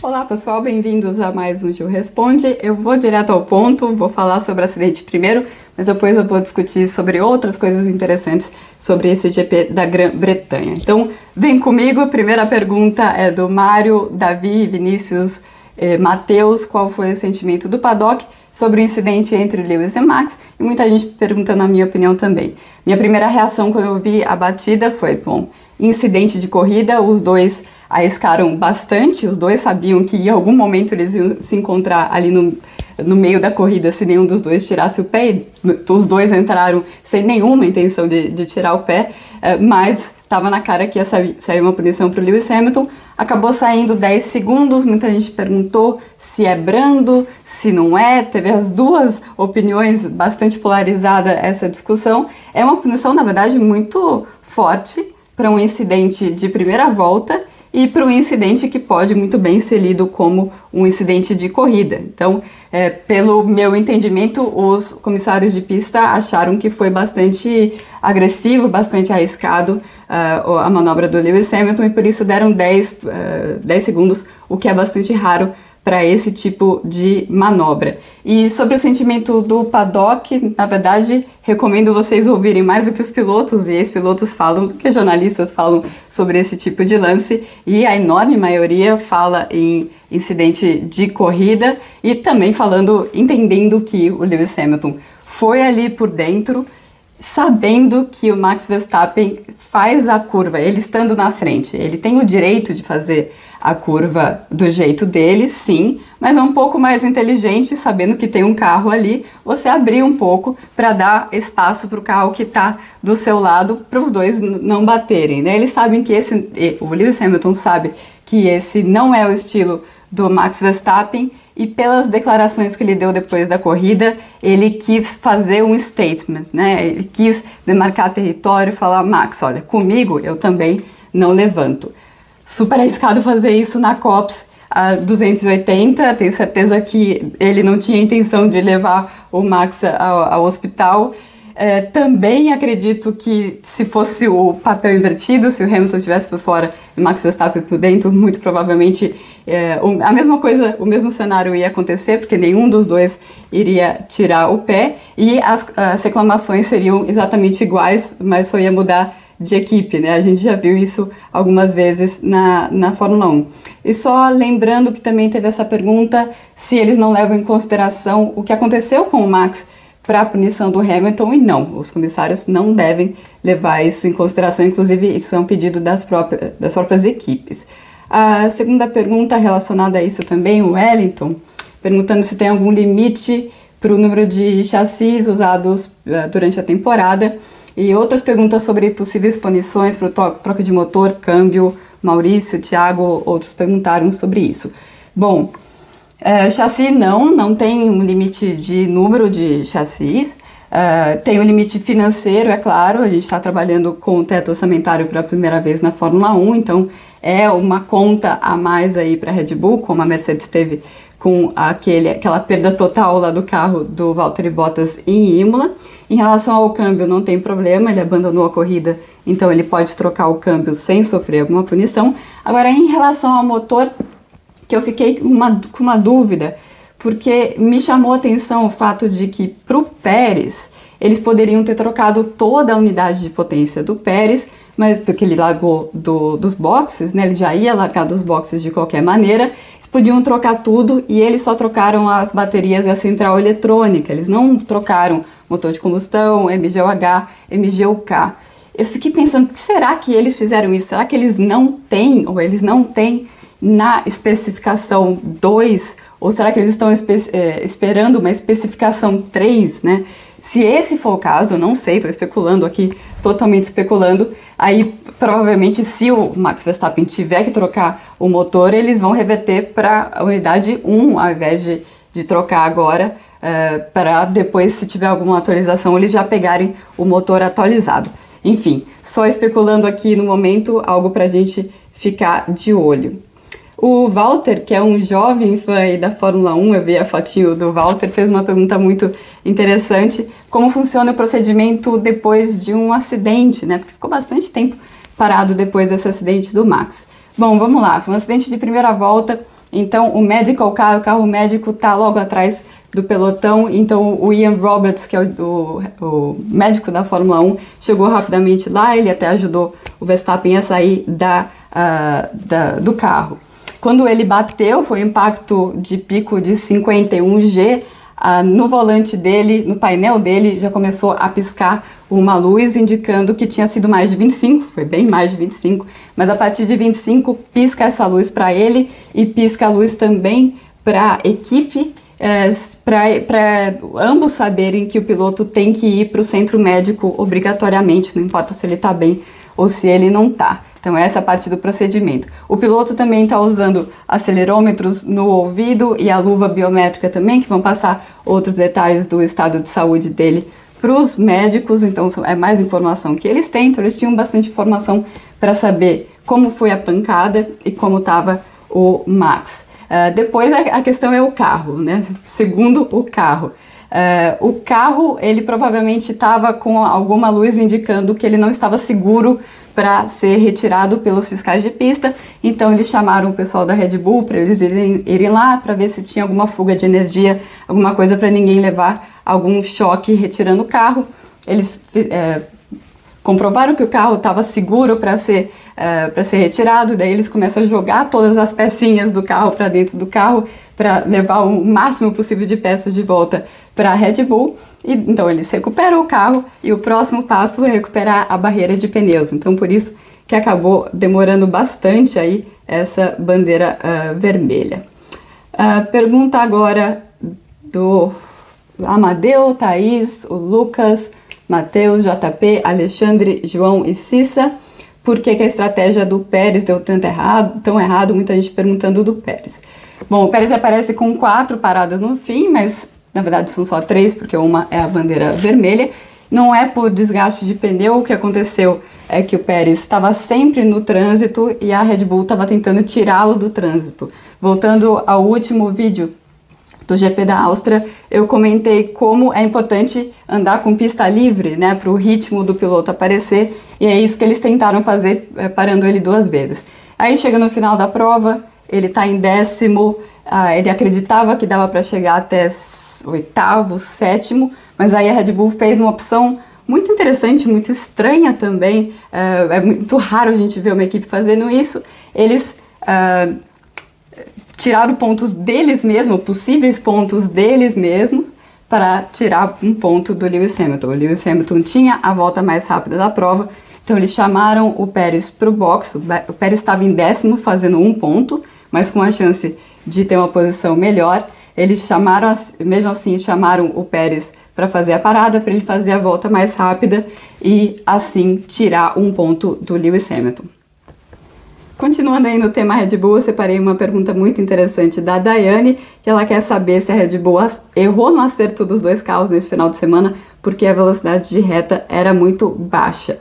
Olá pessoal, bem-vindos a mais um Gil Responde. Eu vou direto ao ponto, vou falar sobre o acidente primeiro, mas depois eu vou discutir sobre outras coisas interessantes sobre esse GP da Grã-Bretanha. Então, vem comigo. Primeira pergunta é do Mário, Davi, Vinícius, eh, Matheus. Qual foi o sentimento do paddock sobre o incidente entre Lewis e Max? E muita gente perguntando a minha opinião também. Minha primeira reação quando eu vi a batida foi, bom, incidente de corrida, os dois arriscaram bastante, os dois sabiam que em algum momento eles iam se encontrar ali no, no meio da corrida se nenhum dos dois tirasse o pé, os dois entraram sem nenhuma intenção de, de tirar o pé, eh, mas estava na cara que ia sair uma punição para o Lewis Hamilton, acabou saindo 10 segundos, muita gente perguntou se é brando, se não é, teve as duas opiniões bastante polarizada essa discussão, é uma punição na verdade muito forte para um incidente de primeira volta e para um incidente que pode muito bem ser lido como um incidente de corrida. Então, é, pelo meu entendimento, os comissários de pista acharam que foi bastante agressivo, bastante arriscado uh, a manobra do Lewis Hamilton e por isso deram 10, uh, 10 segundos, o que é bastante raro para esse tipo de manobra. E sobre o sentimento do paddock, na verdade, recomendo vocês ouvirem mais o que os pilotos e ex-pilotos falam, do que jornalistas falam sobre esse tipo de lance, e a enorme maioria fala em incidente de corrida e também falando, entendendo que o Lewis Hamilton foi ali por dentro, sabendo que o Max Verstappen faz a curva, ele estando na frente, ele tem o direito de fazer a curva do jeito dele, sim, mas é um pouco mais inteligente, sabendo que tem um carro ali, você abrir um pouco para dar espaço para o carro que está do seu lado, para os dois não baterem. Né? Eles sabem que esse, o Lewis Hamilton sabe que esse não é o estilo do Max Verstappen e pelas declarações que ele deu depois da corrida, ele quis fazer um statement, né? Ele quis demarcar território e falar, Max, olha, comigo eu também não levanto super arriscado fazer isso na COPS a 280. Tenho certeza que ele não tinha intenção de levar o Max ao, ao hospital. É, também acredito que se fosse o papel invertido, se o Hamilton estivesse por fora e Max Verstappen por dentro, muito provavelmente é, a mesma coisa, o mesmo cenário ia acontecer, porque nenhum dos dois iria tirar o pé e as, as reclamações seriam exatamente iguais, mas só ia mudar de equipe, né? A gente já viu isso algumas vezes na, na Fórmula 1. E só lembrando que também teve essa pergunta se eles não levam em consideração o que aconteceu com o Max para a punição do Hamilton, e não, os comissários não devem levar isso em consideração, inclusive isso é um pedido das próprias, das próprias equipes. A segunda pergunta relacionada a isso também, o Wellington, perguntando se tem algum limite para o número de chassis usados uh, durante a temporada. E outras perguntas sobre possíveis punições para troca de motor, câmbio. Maurício, Thiago, outros perguntaram sobre isso. Bom, é, chassi não, não tem um limite de número de chassis. É, tem um limite financeiro, é claro, a gente está trabalhando com o teto orçamentário pela primeira vez na Fórmula 1, então é uma conta a mais aí para a Red Bull, como a Mercedes teve com aquele, aquela perda total lá do carro do Valtteri Bottas em Imola. Em relação ao câmbio, não tem problema, ele abandonou a corrida, então ele pode trocar o câmbio sem sofrer alguma punição. Agora, em relação ao motor, que eu fiquei com uma, com uma dúvida, porque me chamou a atenção o fato de que para o Pérez, eles poderiam ter trocado toda a unidade de potência do Pérez, mas porque ele largou do, dos boxes, né? Ele já ia largar dos boxes de qualquer maneira, podiam trocar tudo e eles só trocaram as baterias e a central eletrônica. Eles não trocaram motor de combustão, MGUH, MGUK. Eu fiquei pensando, será que eles fizeram isso? Será que eles não têm, ou eles não têm na especificação 2, ou será que eles estão espe é, esperando uma especificação 3, né? Se esse for o caso, eu não sei, estou especulando aqui, totalmente especulando, aí provavelmente se o Max Verstappen tiver que trocar o motor, eles vão reverter para a unidade 1 ao invés de, de trocar agora, uh, para depois, se tiver alguma atualização, eles já pegarem o motor atualizado. Enfim, só especulando aqui no momento, algo para a gente ficar de olho. O Walter, que é um jovem fã da Fórmula 1, eu vi a fotinho do Walter, fez uma pergunta muito interessante. Como funciona o procedimento depois de um acidente, né? Porque ficou bastante tempo parado depois desse acidente do Max. Bom, vamos lá. Foi um acidente de primeira volta, então o medical car, o carro médico está logo atrás do pelotão, então o Ian Roberts, que é o, o, o, médico da Fórmula 1, chegou rapidamente lá, ele até ajudou o Verstappen a sair da, uh, da do carro. Quando ele bateu, foi um impacto de pico de 51G. Ah, no volante dele, no painel dele, já começou a piscar uma luz indicando que tinha sido mais de 25, foi bem mais de 25, mas a partir de 25 pisca essa luz para ele e pisca a luz também para a equipe, é, para ambos saberem que o piloto tem que ir para o centro médico obrigatoriamente, não importa se ele está bem ou se ele não está. Então, essa é a parte do procedimento. O piloto também está usando acelerômetros no ouvido e a luva biométrica também, que vão passar outros detalhes do estado de saúde dele para os médicos. Então, é mais informação que eles têm. Então, eles tinham bastante informação para saber como foi a pancada e como estava o Max. Uh, depois, a, a, questão é o carro, né? Segundo o carro. Uh, o carro, ele provavelmente estava com alguma luz indicando que ele não estava seguro para ser retirado pelos fiscais de pista. Então eles chamaram o pessoal da Red Bull para eles irem, irem lá para ver se tinha alguma fuga de energia, alguma coisa para ninguém levar algum choque retirando o carro. Eles é, comprovaram que o carro estava seguro para ser uh, para ser retirado, daí eles começam a jogar todas as pecinhas do carro para dentro do carro para levar o máximo possível de peças de volta para a Red Bull. E, então eles recuperam o carro e o próximo passo é recuperar a barreira de pneus. Então por isso que acabou demorando bastante aí essa bandeira uh, vermelha. Uh, pergunta agora do Amadeu, Thaís, o Lucas, Matheus, JP, Alexandre, João e Cissa por que, que a estratégia do Pérez deu tanto errado, tão errado, muita gente perguntando do Pérez. Bom, o Pérez aparece com quatro paradas no fim, mas na verdade são só três, porque uma é a bandeira vermelha. Não é por desgaste de pneu, o que aconteceu é que o Pérez estava sempre no trânsito e a Red Bull estava tentando tirá-lo do trânsito. Voltando ao último vídeo do GP da Áustria, eu comentei como é importante andar com pista livre, né, para o ritmo do piloto aparecer, e é isso que eles tentaram fazer, é, parando ele duas vezes. Aí chega no final da prova, ele está em décimo, ah, ele acreditava que dava para chegar até oitavo, sétimo, mas aí a Red Bull fez uma opção muito interessante, muito estranha também. É, é muito raro a gente ver uma equipe fazendo isso. Eles uh, tiraram pontos deles mesmos, possíveis pontos deles mesmos, para tirar um ponto do Lewis Hamilton. O Lewis Hamilton tinha a volta mais rápida da prova, então eles chamaram o Pérez para o box. O Pérez estava em décimo, fazendo um ponto, mas com a chance de ter uma posição melhor. Eles chamaram, mesmo assim, chamaram o Pérez para fazer a parada, para ele fazer a volta mais rápida e assim tirar um ponto do Lewis Hamilton. Continuando aí no tema Red Bull, eu separei uma pergunta muito interessante da Daiane, que ela quer saber se a Red Bull errou no acerto dos dois carros nesse final de semana, porque a velocidade de reta era muito baixa.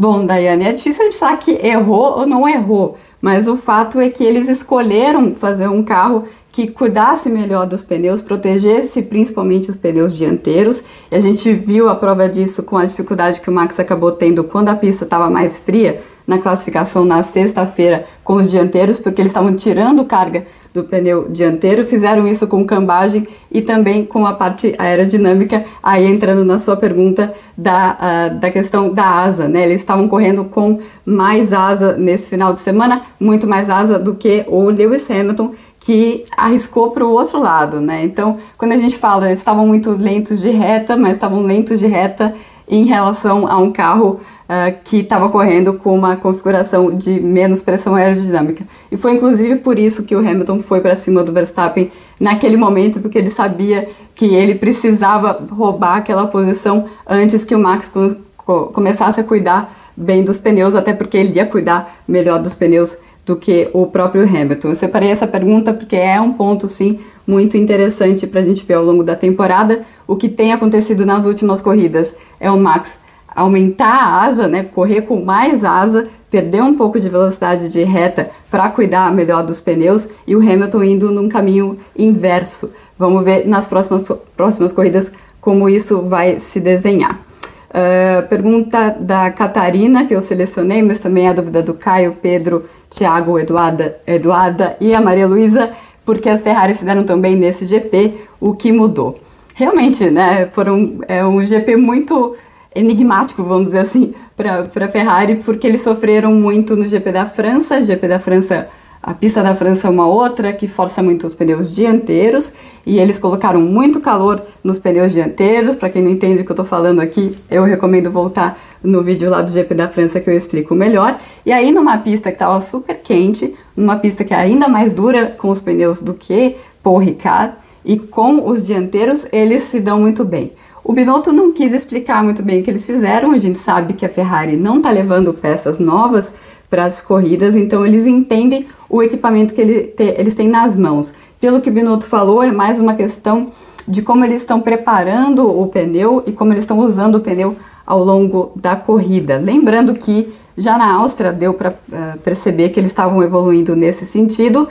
Bom, Daiane, é difícil a gente falar que errou ou não errou, mas o fato é que eles escolheram fazer um carro que cuidasse melhor dos pneus, protegesse principalmente os pneus dianteiros. E a gente viu a prova disso com a dificuldade que o Max acabou tendo quando a pista estava mais fria, na classificação na sexta-feira com os dianteiros, porque eles estavam tirando carga do pneu dianteiro, fizeram isso com cambagem e também com a parte aerodinâmica, aí entrando na sua pergunta da, uh, da questão da asa, né? Eles estavam correndo com mais asa nesse final de semana, muito mais asa do que o Lewis Hamilton, que arriscou para o outro lado, né? Então, quando a gente fala, eles estavam muito lentos de reta, mas estavam lentos de reta em relação a um carro uh, que estava correndo com uma configuração de menos pressão aerodinâmica. E foi inclusive por isso que o Hamilton foi para cima do Verstappen naquele momento, porque ele sabia que ele precisava roubar aquela posição antes que o Max co co começasse a cuidar bem dos pneus, até porque ele ia cuidar melhor dos pneus do que o próprio Hamilton. Eu separei essa pergunta porque é um ponto, sim, muito interessante para a gente ver ao longo da temporada. O que tem acontecido nas últimas corridas é o Max aumentar a asa, né, correr com mais asa, perder um pouco de velocidade de reta para cuidar melhor dos pneus e o Hamilton indo num caminho inverso. Vamos ver nas próximas, próximas corridas como isso vai se desenhar. Uh, pergunta da Catarina, que eu selecionei, mas também a dúvida do Caio, Pedro, Tiago, Eduarda, Eduarda e a Maria Luísa, porque as Ferrari se deram também nesse GP, o que mudou. Realmente, né, foram, é um GP muito enigmático, vamos dizer assim, para a Ferrari, porque eles sofreram muito no GP da França. GP da França, a pista da França é uma outra que força muito os pneus dianteiros e eles colocaram muito calor nos pneus dianteiros. Para quem não entende o que eu estou falando aqui, eu recomendo voltar no vídeo lá do GP da França que eu explico melhor. E aí, numa pista que estava super quente, numa pista que é ainda mais dura com os pneus do que Paul Ricard, e com os dianteiros eles se dão muito bem. O Binotto não quis explicar muito bem o que eles fizeram, a gente sabe que a Ferrari não está levando peças novas para as corridas, então eles entendem o equipamento que ele te, eles têm nas mãos. Pelo que o Binotto falou, é mais uma questão de como eles estão preparando o pneu e como eles estão usando o pneu ao longo da corrida. Lembrando que já na Áustria deu para uh, eh, perceber que eles estavam evoluindo nesse sentido,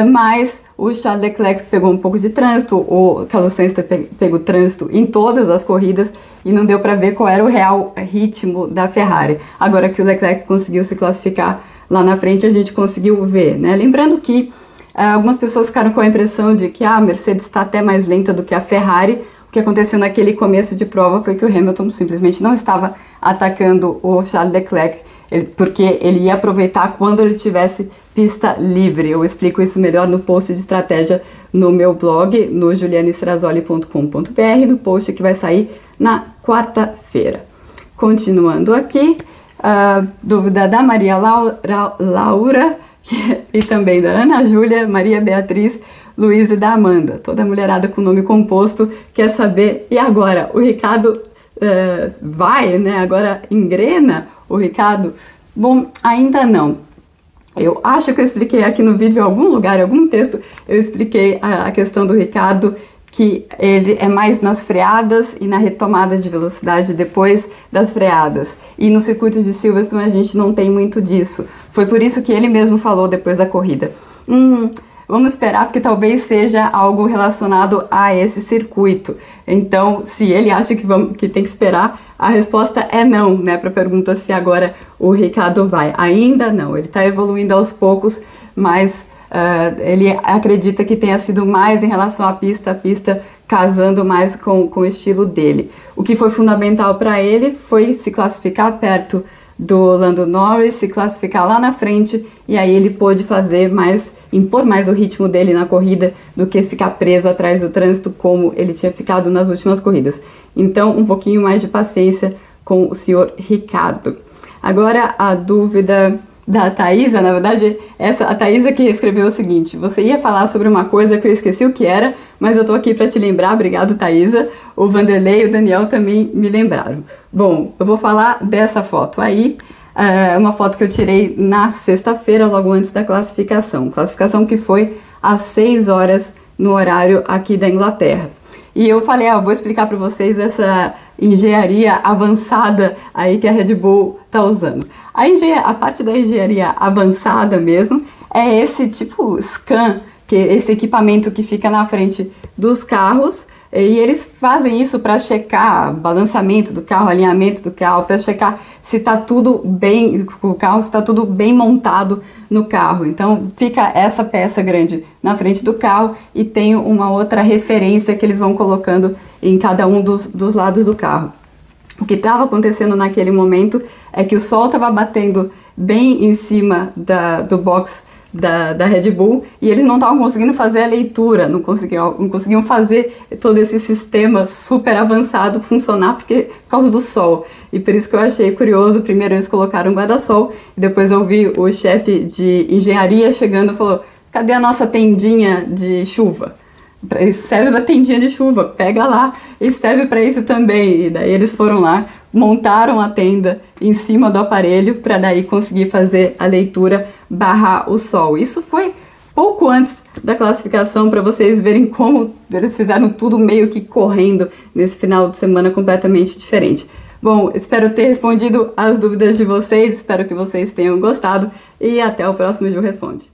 mas o Charles Leclerc pegou um pouco de trânsito, o Carlos Sainz pegou trânsito em todas as corridas e não deu para ver qual era o real ritmo da Ferrari. Agora que o Leclerc conseguiu se classificar lá na frente, a gente conseguiu ver, né? Lembrando que uh, algumas pessoas ficaram com a impressão de que ah, a Mercedes está até mais lenta do que a Ferrari. O que aconteceu naquele começo de prova foi que o Hamilton simplesmente não estava atacando o Charles Leclerc, ele, porque ele ia aproveitar quando ele tivesse pista livre. Eu explico isso melhor no post de estratégia no meu blog, no julianestrazoli.com.br, no post que vai sair na quarta-feira. Continuando aqui, a dúvida da Maria Laura, Laura e também da Ana Júlia, Maria Beatriz, Luiz e da Amanda. Toda mulherada com nome composto quer saber, e agora? O Ricardo uh, vai, né? Agora engrena o Ricardo? Bom, ainda não eu acho que eu expliquei aqui no vídeo, em algum lugar, em algum texto, eu expliquei a, a questão do Ricardo, que ele é mais nas freadas e na retomada de velocidade depois das freadas. E no circuito de Silverstone a gente não tem muito disso. Foi por isso que ele mesmo falou depois da corrida. Hum, Vamos esperar porque talvez seja algo relacionado a esse circuito. Então, se ele acha que, vamos, que tem que esperar, a resposta é não, né? Para a pergunta se agora o Ricardo vai. Ainda não, ele está evoluindo aos poucos, mas uh, ele acredita que tenha sido mais em relação à pista, a pista casando mais com, com o estilo dele. O que foi fundamental para ele foi se classificar perto do Lando Norris se classificar lá na frente e aí ele pôde fazer mais, impor mais o ritmo dele na corrida do que ficar preso atrás do trânsito como ele tinha ficado nas últimas corridas. Então, um pouquinho mais de paciência com o senhor Ricardo. Agora a dúvida da Thaisa, na verdade, essa a Thaisa que escreveu o seguinte: você ia falar sobre uma coisa que eu esqueci o que era, mas eu tô aqui para te lembrar. Obrigado, Thaisa. O Vanderlei e o Daniel também me lembraram. Bom, eu vou falar dessa foto aí. É uma foto que eu tirei na sexta-feira, logo antes da classificação. Classificação que foi às 6 horas no horário aqui da Inglaterra. E eu falei, ah, vou explicar para vocês essa engenharia avançada aí que a Red Bull está usando. A, a parte da engenharia avançada mesmo é esse tipo scan, que é esse equipamento que fica na frente dos carros e eles fazem isso para checar balançamento do carro, alinhamento do carro, para checar se está tudo bem, o carro está tudo bem montado no carro. Então fica essa peça grande na frente do carro e tem uma outra referência que eles vão colocando em cada um dos, dos lados do carro. O que estava acontecendo naquele momento é que o sol estava batendo bem em cima da, do box da, da Red Bull e eles não estavam conseguindo fazer a leitura, não conseguiam, não conseguiam fazer todo esse sistema super avançado funcionar porque, por causa do sol. E por isso que eu achei curioso, primeiro eles colocaram guarda-sol e depois eu vi o chefe de engenharia chegando e falou, cadê a nossa tendinha de chuva? Isso serve para tendinha de chuva, pega lá e serve para isso também. E daí eles foram lá, montaram a tenda em cima do aparelho para daí conseguir fazer a leitura barrar o sol. Isso foi pouco antes da classificação para vocês verem como eles fizeram tudo meio que correndo nesse final de semana completamente diferente. Bom, espero ter respondido as dúvidas de vocês, espero que vocês tenham gostado e até o próximo Ju Responde.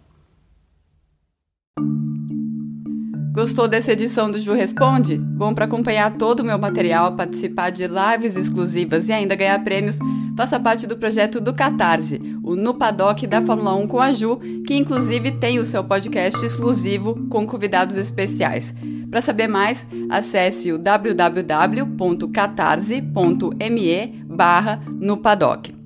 Gostou dessa edição do Ju Responde? Bom, para acompanhar todo o meu material, participar de lives exclusivas e ainda ganhar prêmios, faça parte do projeto do Catarse, o No Paddock da Fórmula 1 com a Ju, que inclusive tem o seu podcast exclusivo com convidados especiais. Para saber mais, acesse o www.catarse.me barra no paddock.